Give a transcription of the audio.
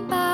bye.